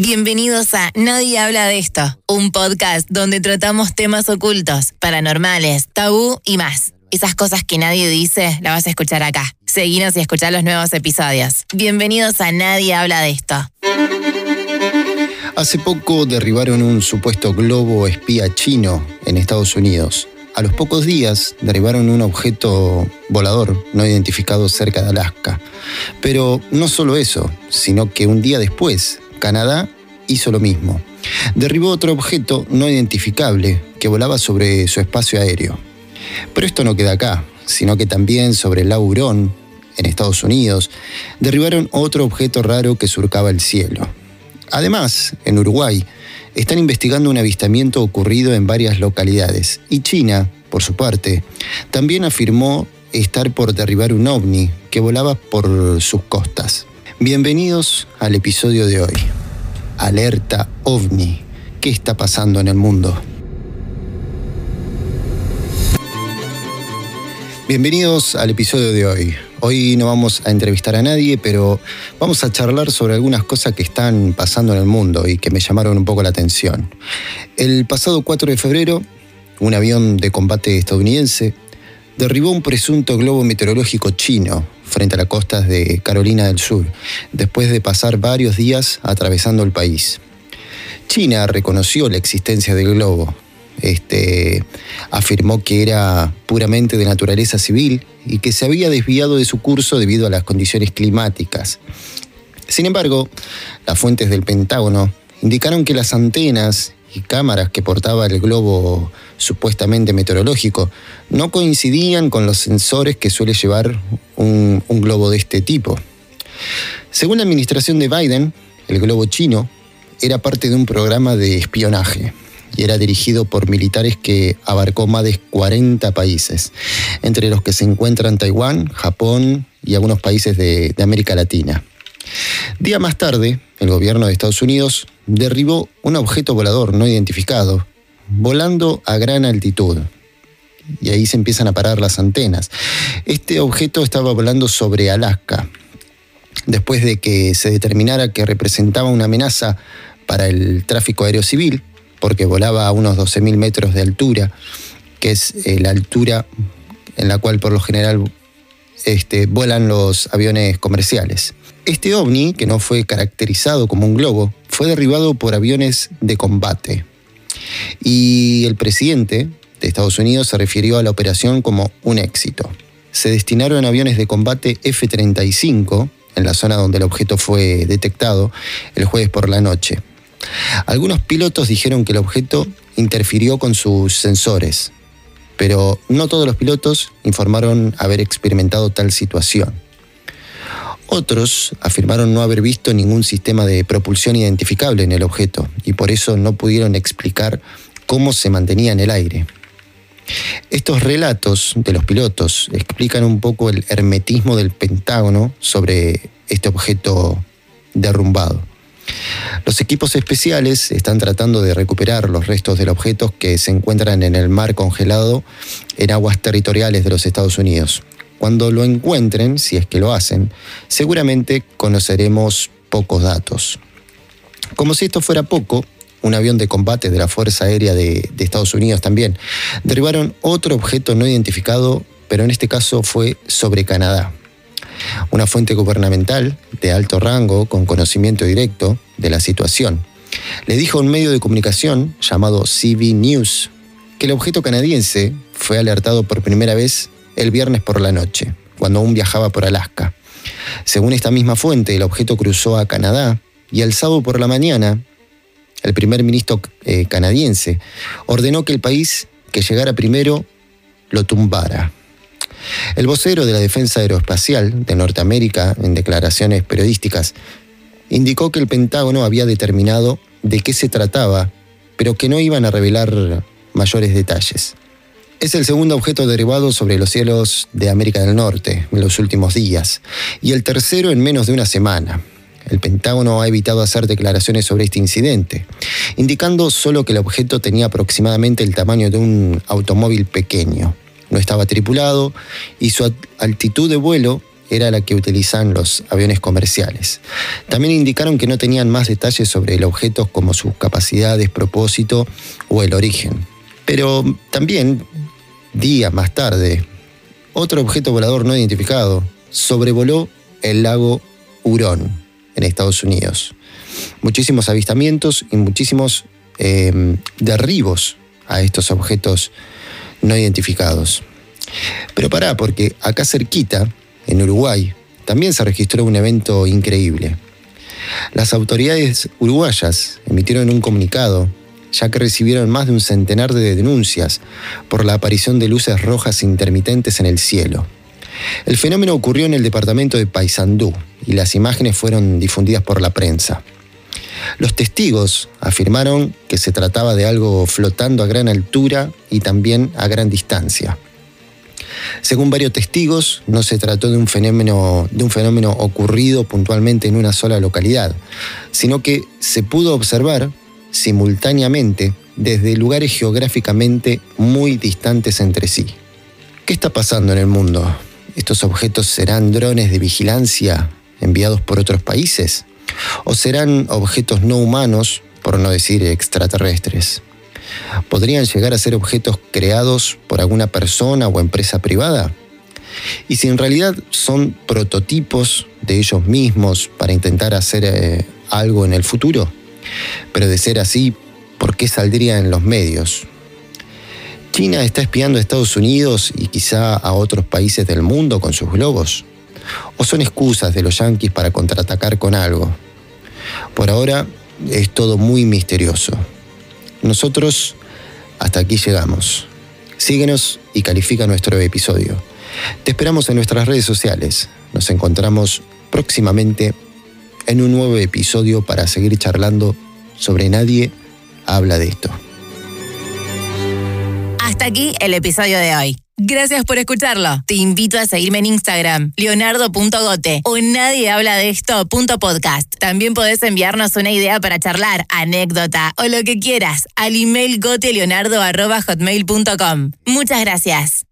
Bienvenidos a Nadie habla de esto, un podcast donde tratamos temas ocultos, paranormales, tabú y más. Esas cosas que nadie dice, las vas a escuchar acá. Seguinos y escuchar los nuevos episodios. Bienvenidos a Nadie habla de esto. Hace poco derribaron un supuesto globo espía chino en Estados Unidos. A los pocos días derribaron un objeto volador no identificado cerca de Alaska. Pero no solo eso, sino que un día después, Canadá hizo lo mismo. Derribó otro objeto no identificable que volaba sobre su espacio aéreo. Pero esto no queda acá, sino que también sobre el lago Hurón, en Estados Unidos, derribaron otro objeto raro que surcaba el cielo. Además, en Uruguay, están investigando un avistamiento ocurrido en varias localidades y China, por su parte, también afirmó estar por derribar un ovni que volaba por sus costas. Bienvenidos al episodio de hoy. Alerta ovni. ¿Qué está pasando en el mundo? Bienvenidos al episodio de hoy. Hoy no vamos a entrevistar a nadie, pero vamos a charlar sobre algunas cosas que están pasando en el mundo y que me llamaron un poco la atención. El pasado 4 de febrero, un avión de combate estadounidense derribó un presunto globo meteorológico chino frente a las costas de Carolina del Sur, después de pasar varios días atravesando el país. China reconoció la existencia del globo, este, afirmó que era puramente de naturaleza civil y que se había desviado de su curso debido a las condiciones climáticas. Sin embargo, las fuentes del Pentágono indicaron que las antenas y cámaras que portaba el globo supuestamente meteorológico no coincidían con los sensores que suele llevar un, globo de este tipo. Según la administración de Biden, el globo chino era parte de un programa de espionaje y era dirigido por militares que abarcó más de 40 países, entre los que se encuentran Taiwán, Japón y algunos países de, América Latina. Día más tarde, el gobierno de Estados Unidos derribó un objeto volador no identificado, volando a gran altitud. Y ahí se empiezan a parar las antenas. Este objeto estaba volando sobre Alaska, después de que se determinara que representaba una amenaza para el tráfico aéreo civil, porque volaba a unos 12.000 metros de altura, que es eh, la altura en la cual por lo general este, vuelan los aviones comerciales. Este ovni, que no fue caracterizado como un globo, fue derribado por aviones de combate. Y el presidente de Estados Unidos se refirió a la operación como un éxito. Se destinaron aviones de combate F-35 en la zona donde el objeto fue detectado el jueves por la noche. Algunos pilotos dijeron que el objeto interfirió con sus sensores, pero no todos los pilotos informaron haber experimentado tal situación. Otros afirmaron no haber visto ningún sistema de propulsión identificable en el objeto y por eso no pudieron explicar cómo se mantenía en el aire. Estos relatos de los pilotos explican un poco el hermetismo del Pentágono sobre este objeto derrumbado. Los equipos especiales están tratando de recuperar los restos del objeto que se encuentran en el mar congelado en aguas territoriales de los Estados Unidos. Cuando lo encuentren, si es que lo hacen, seguramente conoceremos pocos datos. Como si esto fuera poco, un avión de combate de la Fuerza Aérea de, Estados Unidos también, derribaron otro objeto no identificado, pero en este caso fue sobre Canadá. Una fuente gubernamental de alto rango con conocimiento directo de la situación le dijo a un medio de comunicación llamado CB News que el objeto canadiense fue alertado por primera vez el viernes por la noche, cuando aún viajaba por Alaska. Según esta misma fuente, el objeto cruzó a Canadá y el sábado por la mañana, el primer ministro eh, canadiense ordenó que el país que llegara primero lo tumbara. El vocero de la Defensa Aeroespacial de Norteamérica, en declaraciones periodísticas, indicó que el Pentágono había determinado de qué se trataba, pero que no iban a revelar mayores detalles. Es el segundo objeto derivado sobre los cielos de América del Norte en los últimos días, y el tercero en menos de una semana. El Pentágono ha evitado hacer declaraciones sobre este incidente, indicando solo que el objeto tenía aproximadamente el tamaño de un automóvil pequeño no estaba tripulado y su altitud de vuelo era la que utilizan los aviones comerciales. También indicaron que no tenían más detalles sobre el objeto como sus capacidades, propósito o el origen. Pero también, días más tarde, otro objeto volador no identificado sobrevoló el lago Hurón en Estados Unidos. Muchísimos avistamientos y muchísimos eh, derribos a estos objetos no identificados. Pero pará, porque acá cerquita, en Uruguay, también se registró un evento increíble. Las autoridades uruguayas emitieron un comunicado, ya que recibieron más de un centenar de denuncias por la aparición de luces rojas intermitentes en el cielo. El fenómeno ocurrió en el departamento de Paysandú y las imágenes fueron difundidas por la prensa. Los testigos afirmaron que se trataba de algo flotando a gran altura y también a gran distancia. Según varios testigos, no se trató de un fenómeno, de un fenómeno ocurrido puntualmente en una sola localidad, sino que se pudo observar simultáneamente desde lugares geográficamente muy distantes entre sí. ¿Qué está pasando en el mundo? ¿Estos objetos serán drones de vigilancia enviados por otros países? ¿O serán objetos no humanos, por no decir extraterrestres? ¿Podrían llegar a ser objetos creados por alguna persona o empresa privada? Y si en realidad son prototipos de ellos mismos para intentar hacer eh, algo en el futuro. Pero de ser así, ¿por qué saldría en los medios? ¿China está espiando a Estados Unidos y quizá a otros países del mundo con sus globos? ¿O son excusas de los yanquis para contraatacar con algo? Por ahora es todo muy misterioso. Nosotros hasta aquí llegamos. Síguenos y califica nuestro episodio. Te esperamos en nuestras redes sociales. Nos encontramos próximamente en un nuevo episodio para seguir charlando sobre nadie habla de esto. Hasta aquí el episodio de hoy. Gracias por escucharlo. Te invito a seguirme en Instagram, leonardo.gote o nadie habla de esto.podcast. También podés enviarnos una idea para charlar, anécdota o lo que quieras al email goteleonardo.hotmail.com. Muchas gracias.